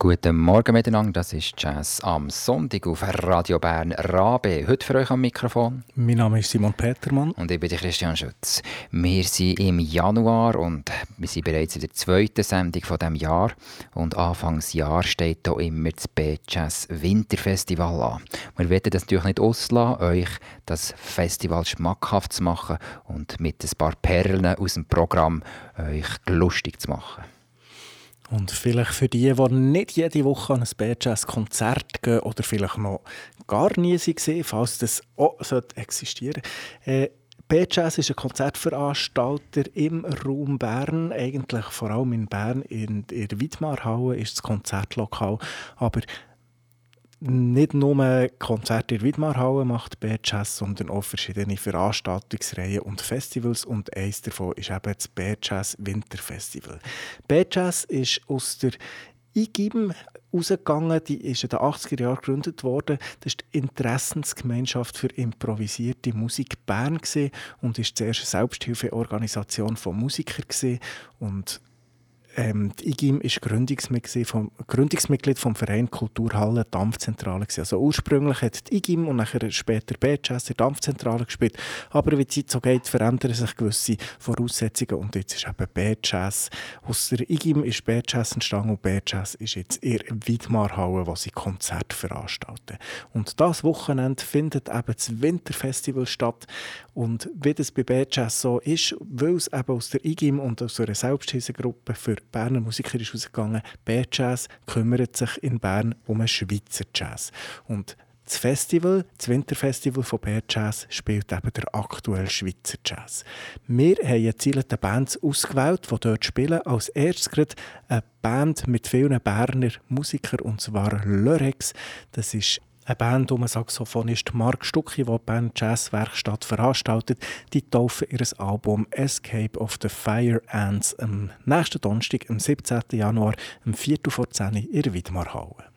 Guten Morgen miteinander, das ist Jazz am Sonntag auf Radio Bern Rabe. Heute für euch am Mikrofon. Mein Name ist Simon Petermann. Und ich bin Christian Schütz. Wir sind im Januar und wir sind bereits in der zweiten Sendung von dem Jahr. Und Anfangsjahr steht hier immer das B-Jazz Winterfestival an. Wir werden das natürlich nicht auslassen, euch das Festival schmackhaft zu machen und mit ein paar Perlen aus dem Programm euch lustig zu machen. Und vielleicht für die, die nicht jede Woche an ein B-Jazz-Konzert gehen oder vielleicht noch gar nie waren, falls das auch existieren sollte. Äh, B-Jazz ist ein Konzertveranstalter im Raum Bern, eigentlich vor allem in Bern, in der Widmarhalle ist das Konzertlokal, aber nicht nur Konzerte in Widmarhalle macht B-Jazz, sondern auch verschiedene Veranstaltungsreihen und Festivals und eines davon ist eben das B-Jazz Winterfestival. B-Jazz ist aus der IGIM rausgegangen, die ist in den 80er Jahren gegründet worden. Das ist die Interessensgemeinschaft für improvisierte Musik Bern und ist zuerst eine Selbsthilfeorganisation von Musikern und ähm, die IGIM war Gründungsmitglied vom, Gründungsmitglied vom Verein Kulturhalle Dampfzentrale. Gewesen. Also ursprünglich hat die IGIM und nachher später in der Dampfzentrale gespielt. Aber wie die Zeit so geht, verändern sich gewisse Voraussetzungen und jetzt ist eben B-Jazz. Aus der IGIM ist B-Jazz entstanden und B-Jazz ist jetzt in Widmarhalle, wo sie Konzerte veranstalten. Und das Wochenende findet eben das Winterfestival statt und wie das bei B-Jazz so ist, weil es eben aus der IGIM und aus einer Selbsthilfegruppe für Berner Musiker ist rausgegangen, B-Jazz kümmert sich in Bern um einen Schweizer Jazz. Und das Festival, das Winterfestival von Bär Jazz, spielt eben der aktuelle Schweizer Jazz. Wir haben jetzt Bands ausgewählt, die dort spielen. Als erstes gerade eine Band mit vielen Berner Musikern, und zwar Lörex. Das ist eine Band um Saxophonist Mark Stucki, der die Band Jazzwerkstatt veranstaltet, die taufen ihr Album Escape of the Fire Ants am nächsten Donnerstag, am 17. Januar, um 4 vor 10 Uhr in der Widmarhalle.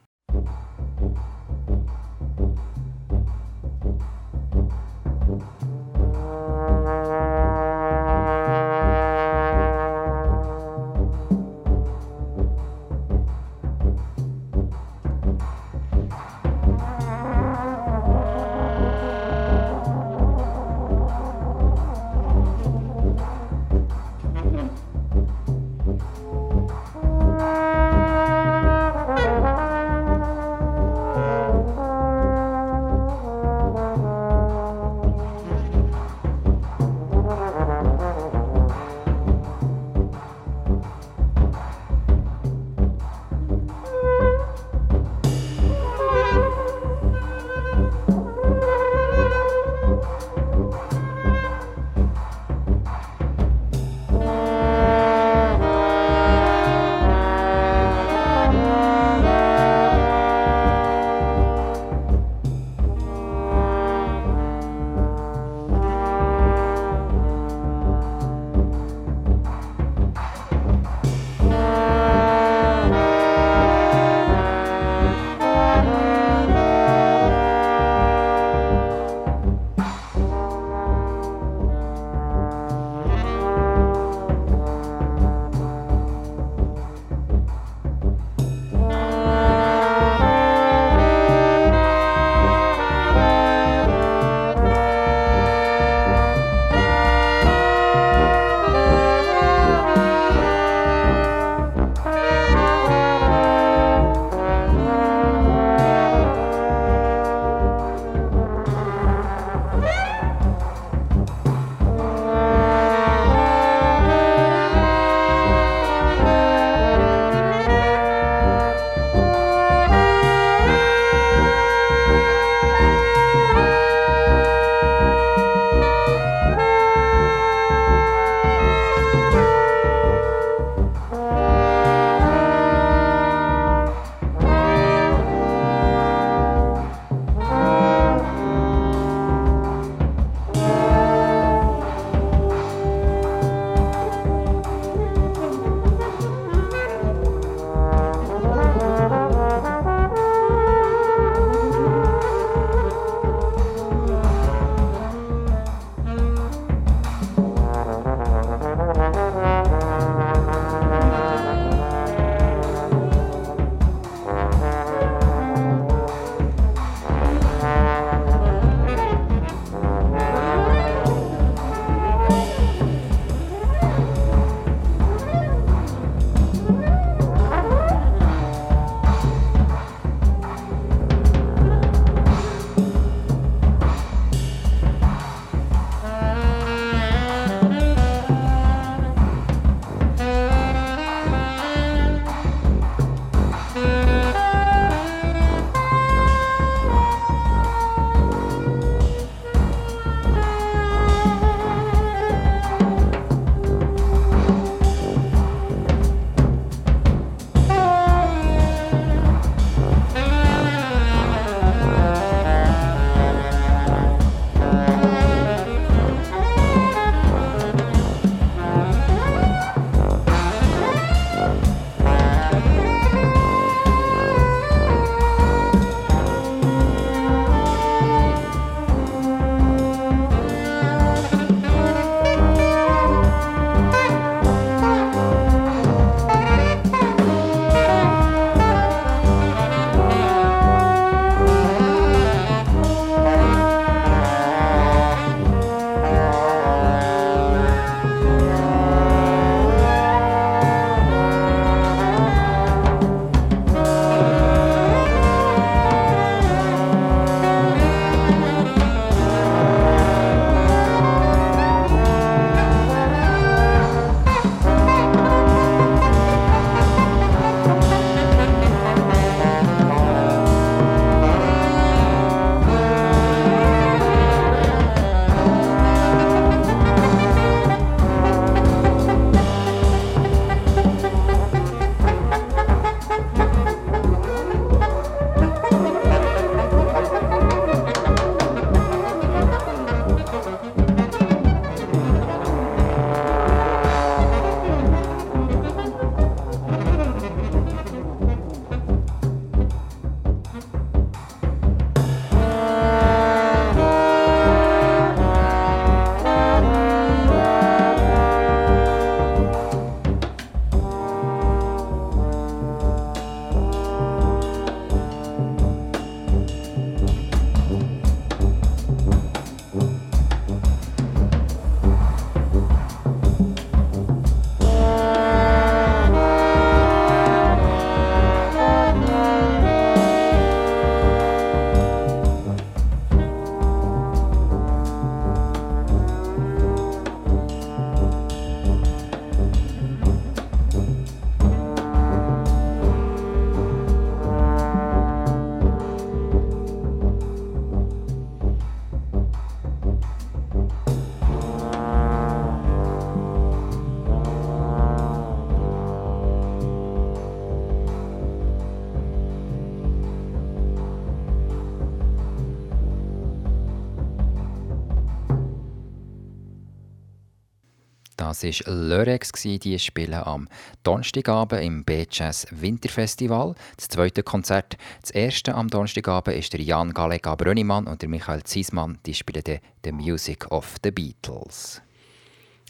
Das war Lörex, die spielen am Donnerstagabend im B-Jazz Winterfestival. Das zweite Konzert, das erste am Donnerstagabend, ist der Jan Galega Brönnimann und der Michael Ziesmann. Die spielen «The Music of the Beatles».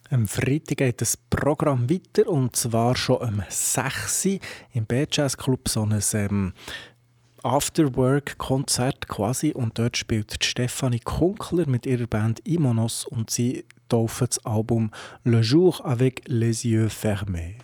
Am Freitag geht das Programm weiter und zwar schon am 6. Uhr im B-Jazz Club so ein ähm, Afterwork-Konzert quasi und dort spielt Stefanie Kunkler mit ihrer Band Imonos und sie taufen das Album Le Jour avec les yeux fermés.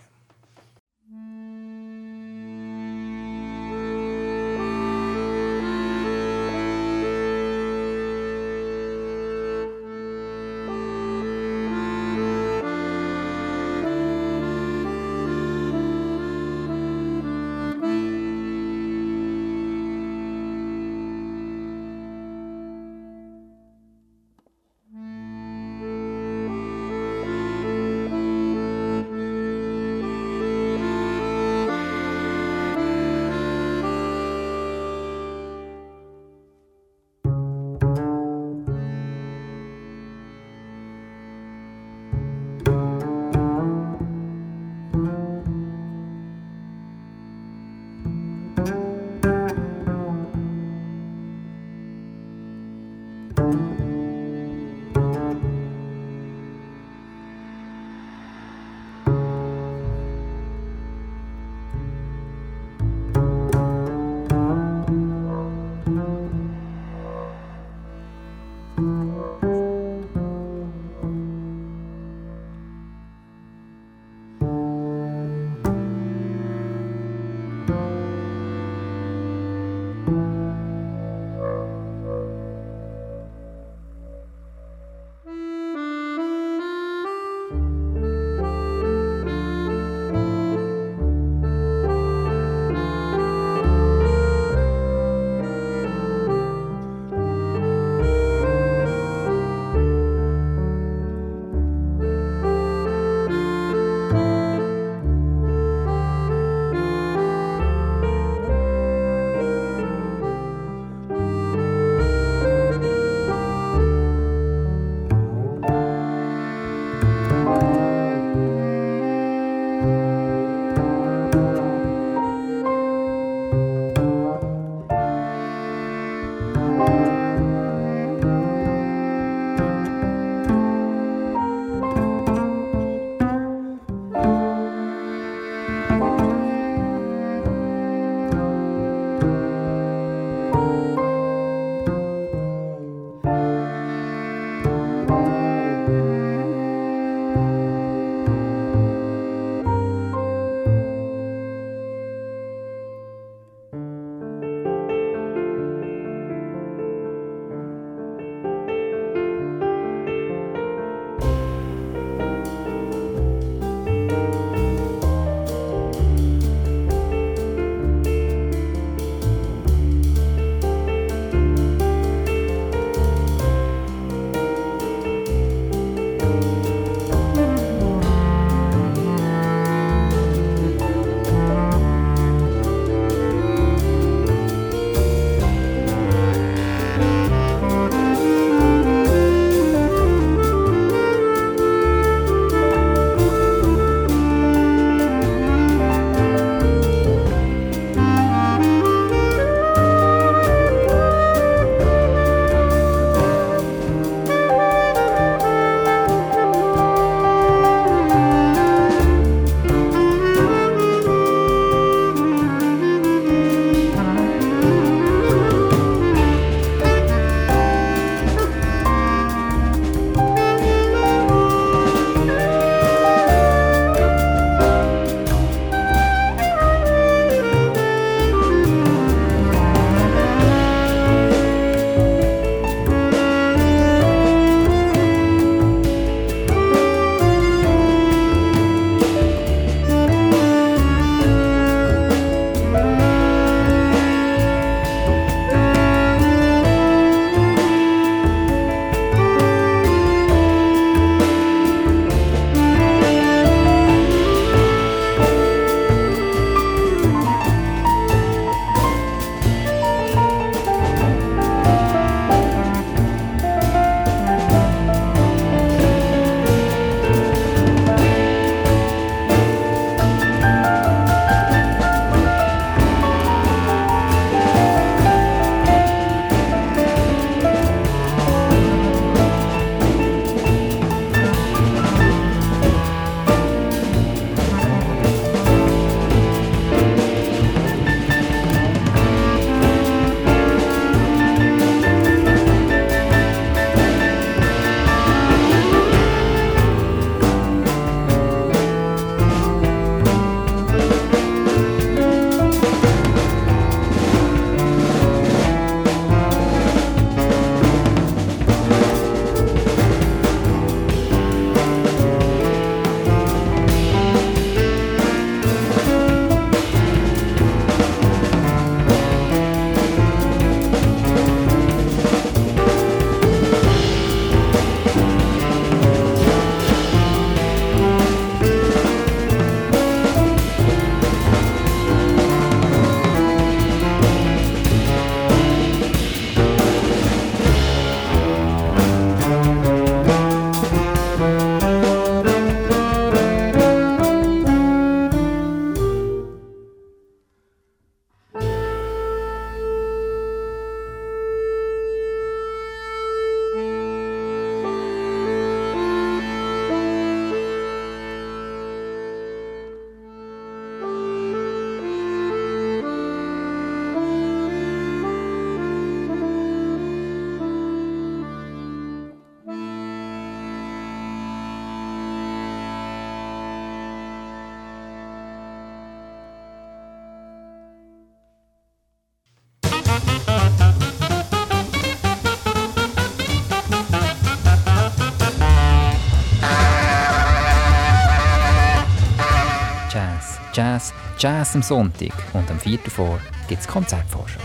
Jazz, am Sonntag und am 4. vor gibt es Konzertvorschau.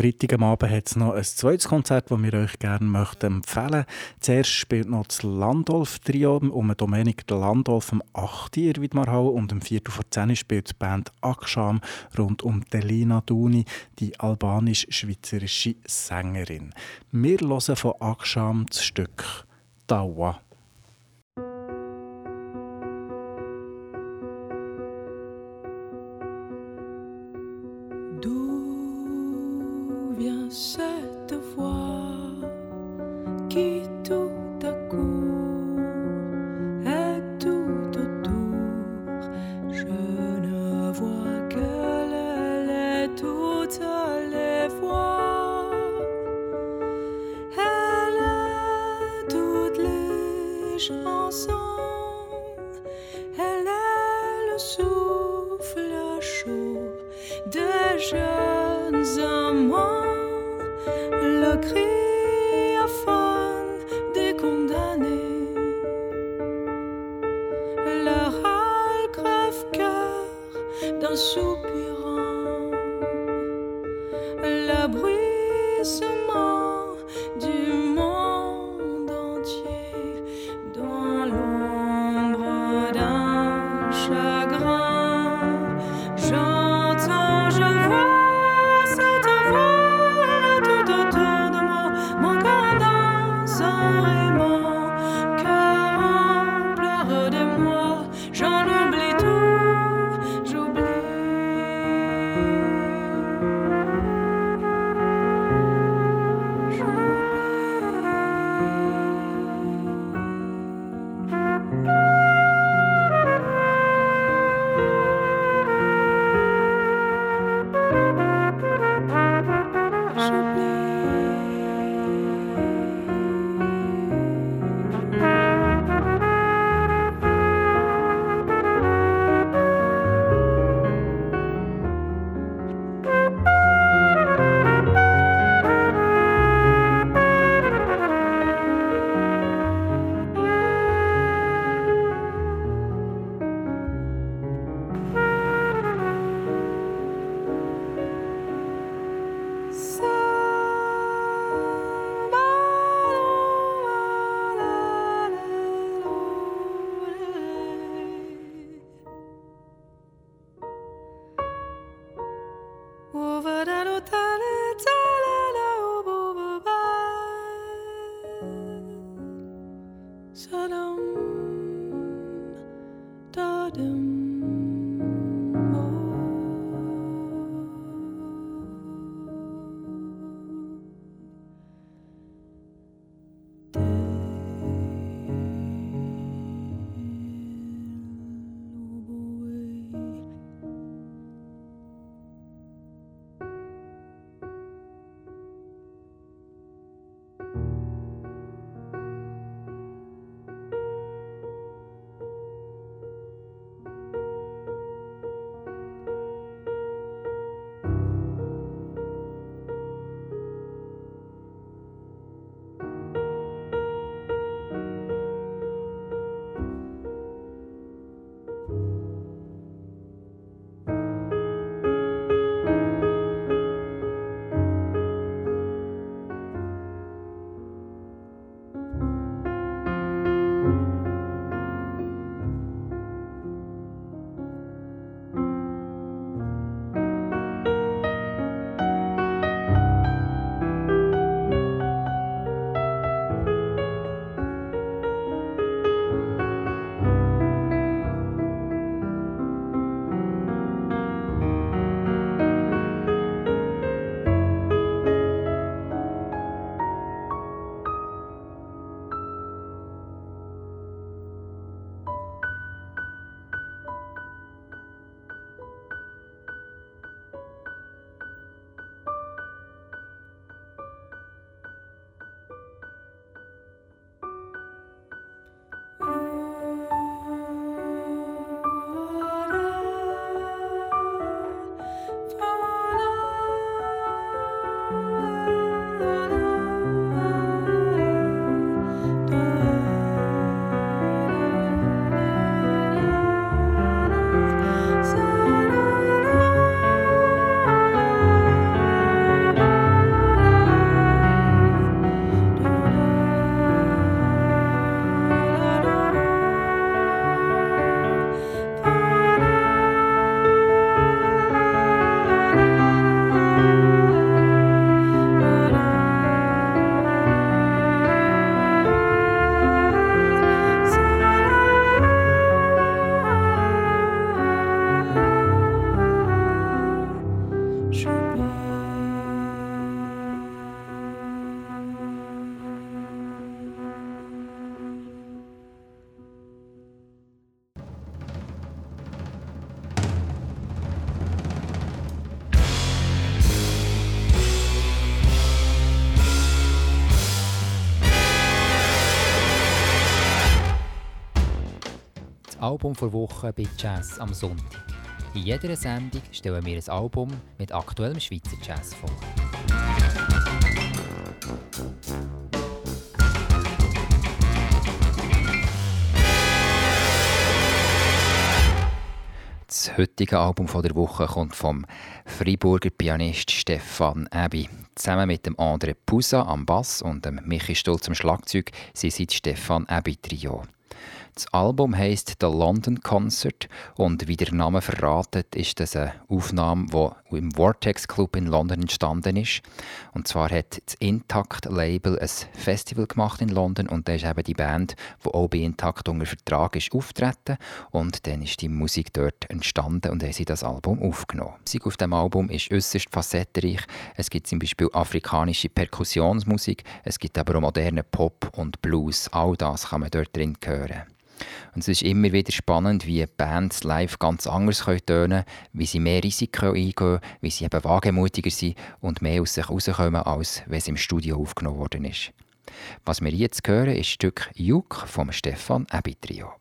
Freitag Abend hat es noch ein zweites Konzert, das wir euch gerne möchten empfehlen möchten. Zuerst spielt noch das Landolf-Trio um Dominik Landolf am 8. in Widmarhau und am 4. vor 10 spielt die Band Aksham rund um Delina Duni, die albanisch-schweizerische Sängerin. Wir hören von Aksham das Stück «Dawa». Album vor Woche bei Jazz am Sonntag. In jeder Sendung stellen wir ein Album mit aktuellem Schweizer Jazz vor. Das heutige Album der Woche kommt vom Freiburger Pianist Stefan Abbey. Zusammen mit dem André Pusa am Bass und dem Michi Stolz am Schlagzeug sie sind Stefan Abbey Trio. Das Album heißt The London Concert und wie der Name verratet, ist das eine Aufnahme, die im Vortex Club in London entstanden ist. Und zwar hat das Intact Label ein Festival gemacht in London und da ist eben die Band, die auch bei Intact unter Vertrag ist, auftreten und dann ist die Musik dort entstanden und haben sie das Album aufgenommen. Die Musik auf dem Album ist äußerst facettenreich. Es gibt zum Beispiel afrikanische Perkussionsmusik, es gibt aber auch moderne Pop und Blues. All das kann man dort drin hören. Und es ist immer wieder spannend, wie Bands live ganz anders tönen können, wie sie mehr Risiken eingehen, wie sie eben wagemutiger sind und mehr aus sich herauskommen, als wenn es im Studio aufgenommen worden ist. Was wir jetzt hören, ist das Stück Juk vom Stefan Ebitrio.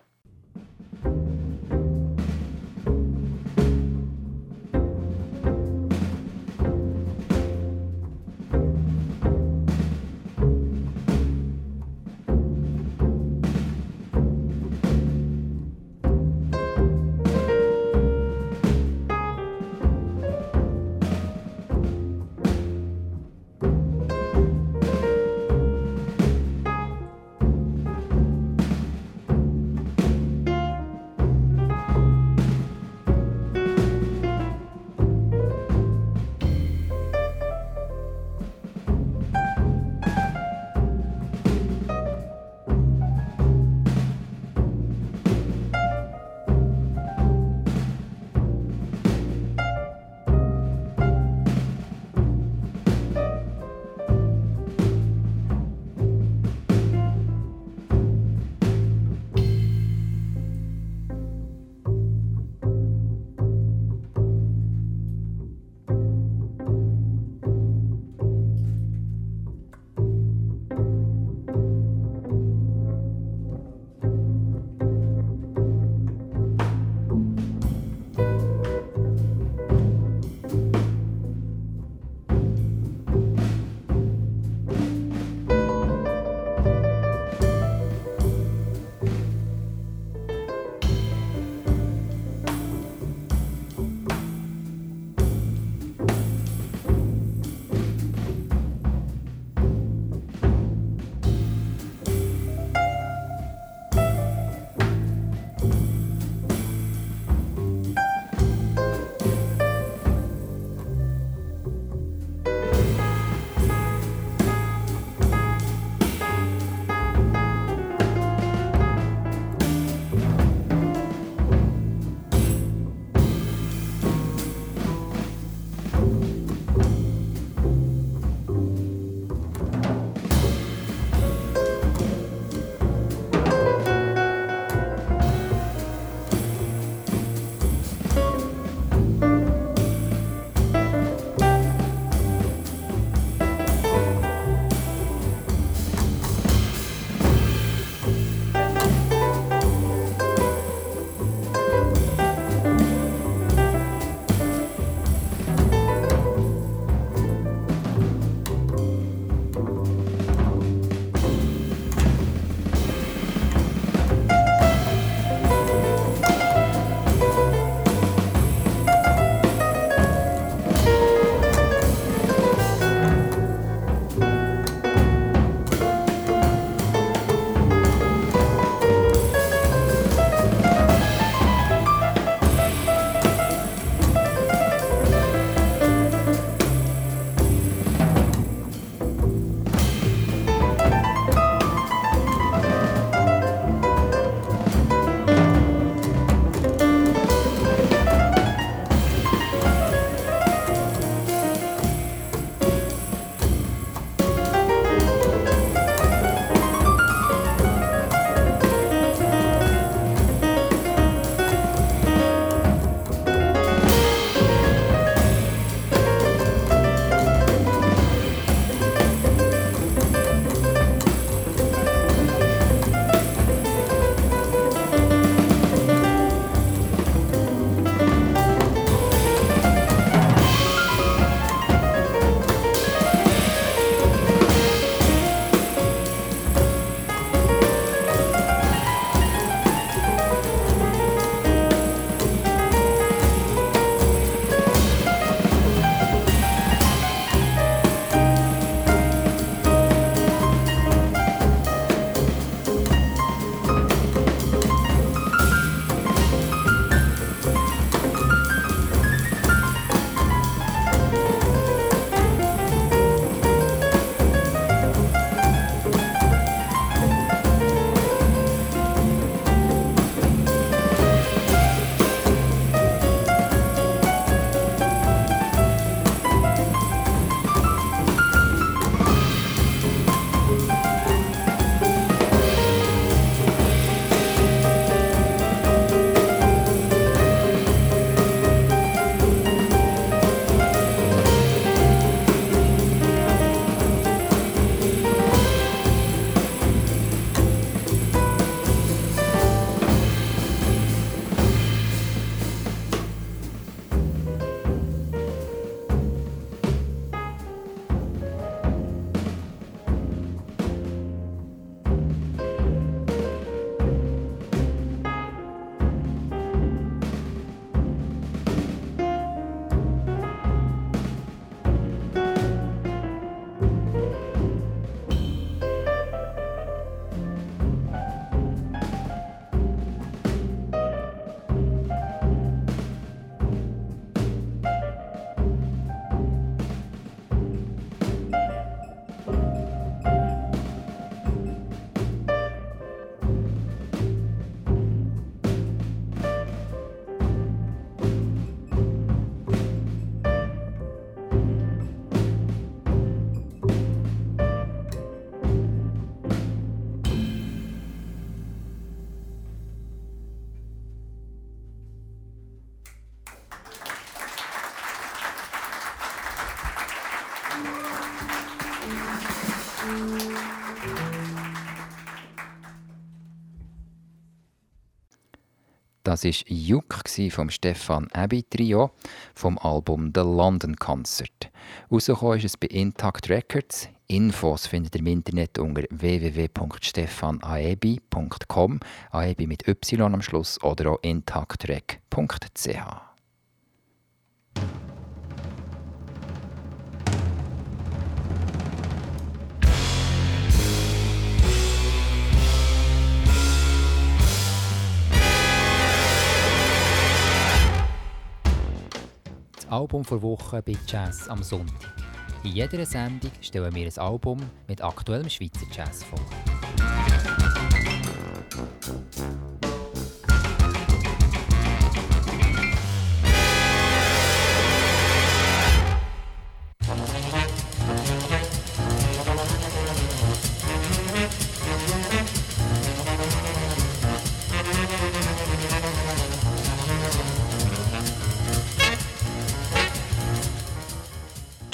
Das war Juk vom Stefan Abbey Trio vom Album The London Concert. Rausgekommen ist es bei Intact Records. Infos findet ihr im Internet unter www.stefanaebi.com, Aebi mit Y am Schluss oder auch intactrec.ch. Album vor Woche bei Jazz am Sonntag. In jeder Sendung stellen wir ein Album mit aktuellem Schweizer Jazz vor.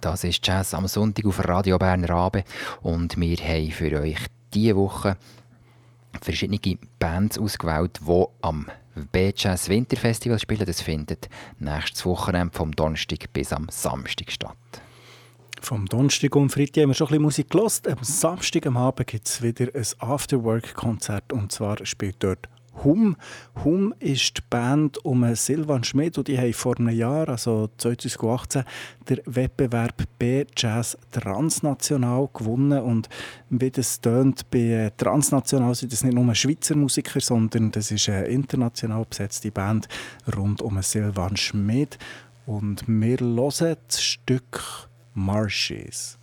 Das ist Jazz am Sonntag auf Radio Bern Rabe und wir haben für euch diese Woche verschiedene Bands ausgewählt, die am B-Jazz Winterfestival spielen. Das findet nächstes Wochenende vom Donnerstag bis am Samstag statt. Vom Donnerstag und Freitag haben wir schon ein bisschen Musik gehört. Am Samstag am Abend gibt es wieder ein Afterwork-Konzert und zwar spielt dort Hum. Hum ist die Band um Silvan Schmidt und die haben vor einem Jahr, also 2018, den Wettbewerb B-Jazz Transnational gewonnen und wie das tönt, bei Transnational sind das nicht nur Schweizer Musiker, sondern das ist eine international besetzte Band rund um Silvan Schmidt und wir hören das Stück Marshes.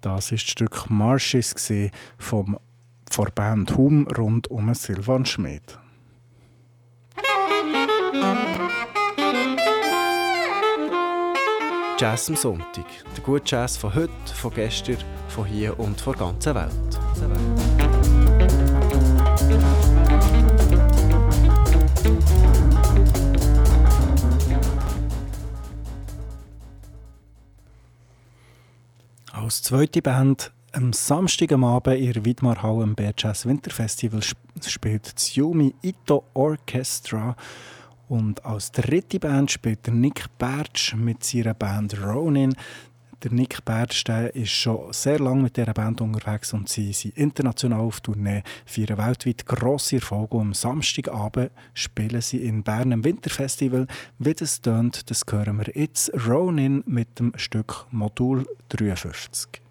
Das ist das Stück Marshes vom von der Band Hum rund um Silvan Schmid. Jazz am Sonntag. Der gute Jazz von heute, von gestern, von hier und von der ganzen Welt. Als zweite Band am Samstag am Abend in der Widmarhalle im Bear Jazz Winterfestival spielt das Yumi Ito Orchestra und als dritte Band spielt Nick Bertsch mit seiner Band Ronin. Der Nick der ist schon sehr lange mit dieser Band unterwegs und sie sind international auf Tournee, feiern weltweit grosse Erfolge. am Samstagabend spielen sie in Bern im Winterfestival. Wie das tönt, das hören wir jetzt. Ronin mit dem Stück Modul 53.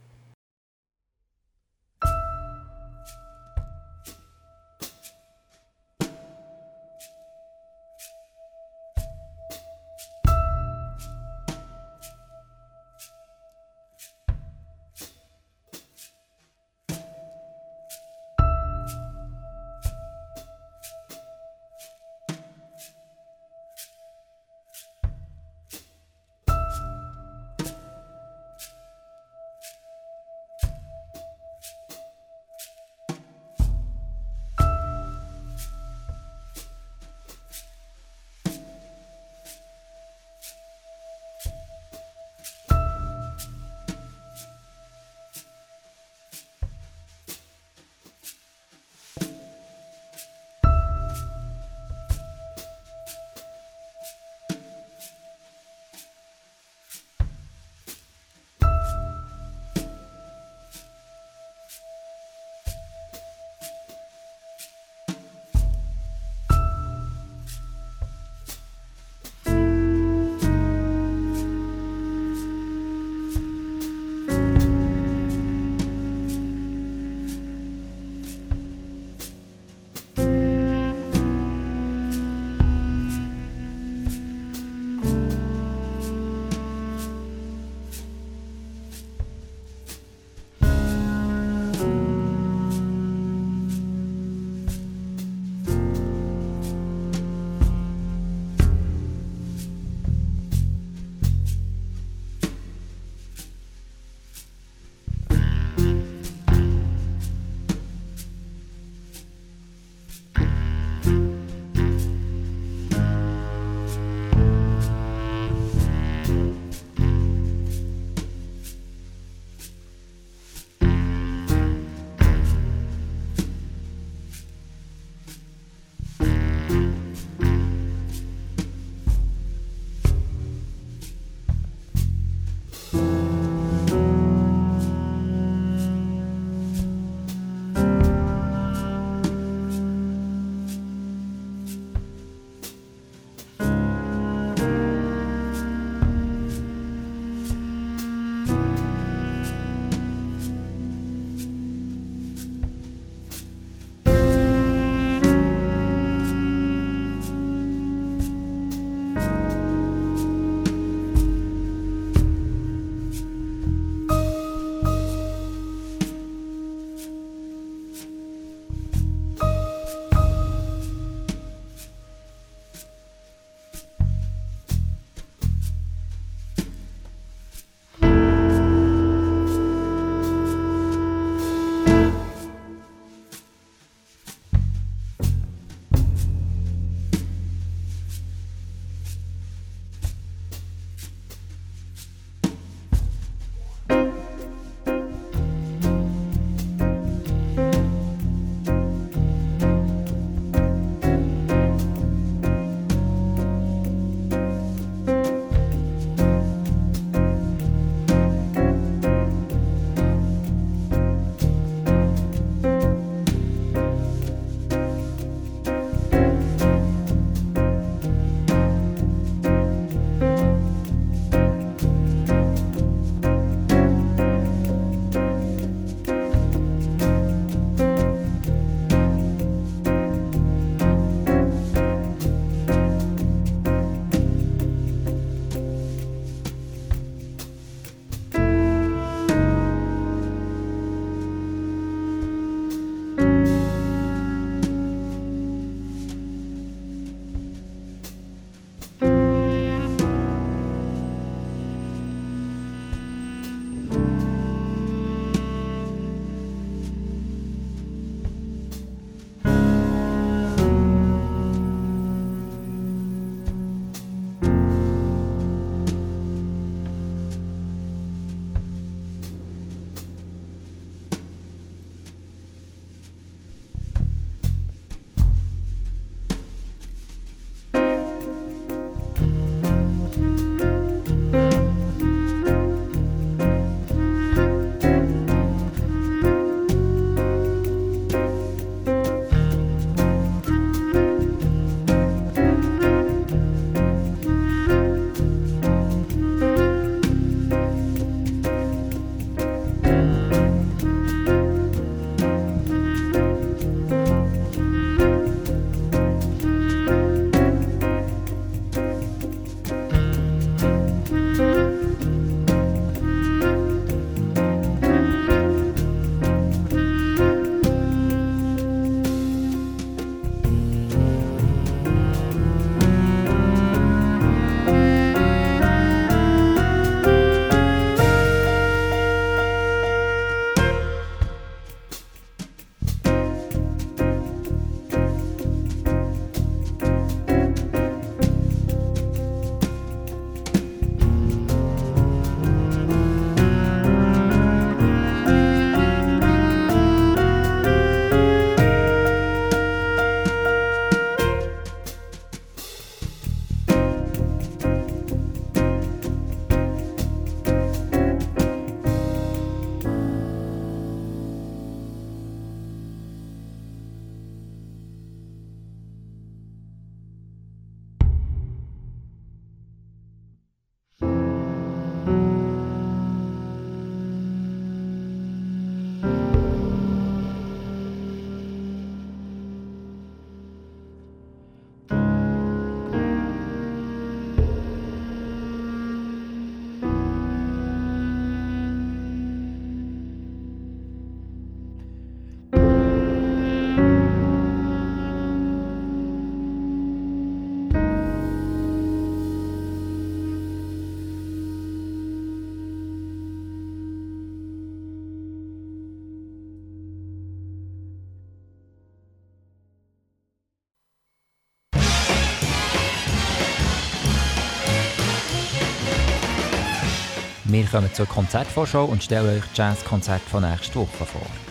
kommen zur Konzertvorschau und stellen euch das Jazzkonzert von nächster Woche vor.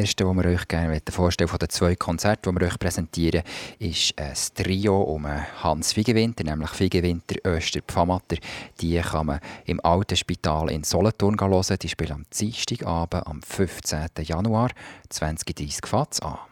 Erste, das wir euch gerne vorstellen von den zwei Konzerten, die wir euch präsentieren, ist ein Trio um Hans Figewinter, nämlich Figewinter, Öster, Pfamatter. Die kann man im Alten Spital in Solothurn hören. Die spielen am Dienstagabend, am 15. Januar, 20.30 Fatz an.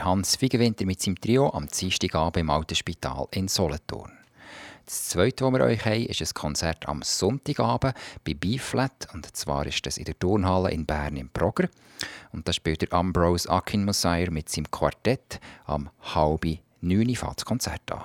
Der Hans Fiegenwinter mit seinem Trio am Dienstagabend im Alten Spital in Solothurn. Das zweite, was wir euch haben, ist ein Konzert am Sonntagabend bei B-Flat. Und zwar ist das in der Turnhalle in Bern im Progr. Und da spielt der Ambrose Akinmusire mit seinem Quartett am halben neun fängt das Konzert an.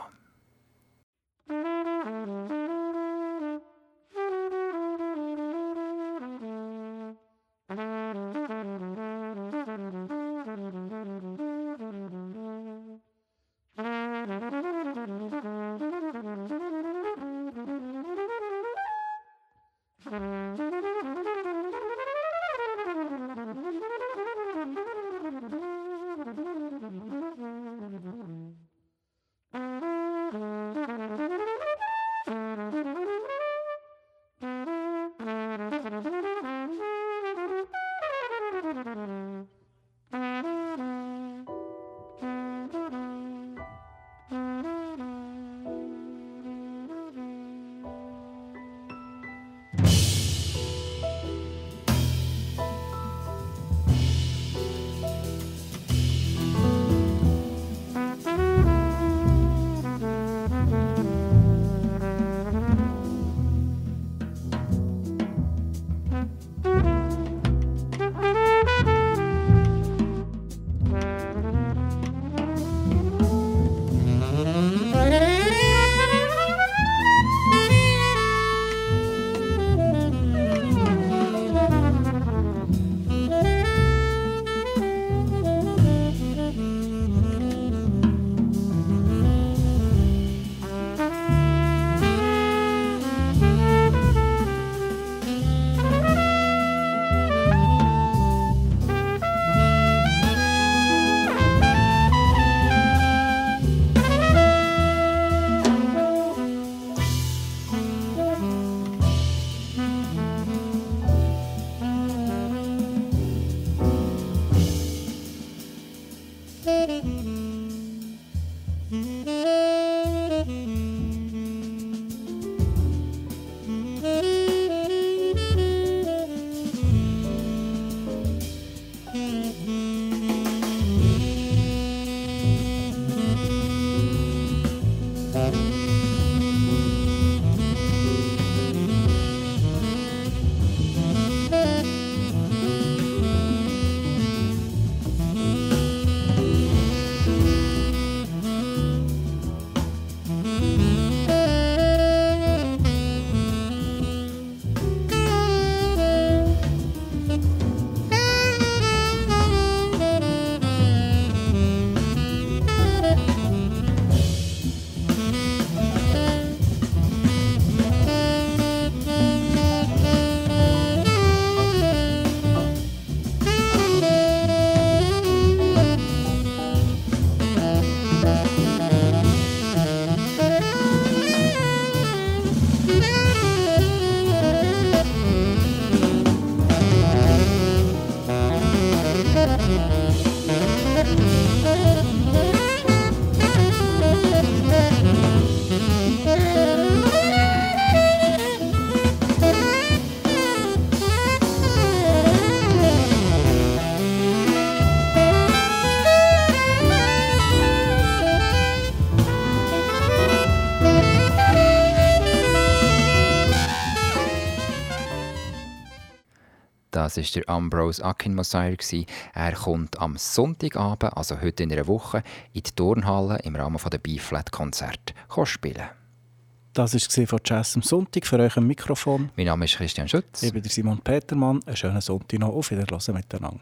Das war der Ambrose Akinmusire. Er kommt am Sonntagabend, also heute in einer Woche, in die Turnhalle im Rahmen der B-Flat-Konzert spielen. Das war von Jazz am Sonntag für euch am Mikrofon. Mein Name ist Christian Schütz. Ich bin Simon Petermann. Einen schönen Sonntag noch. Auf Wiedersehen miteinander.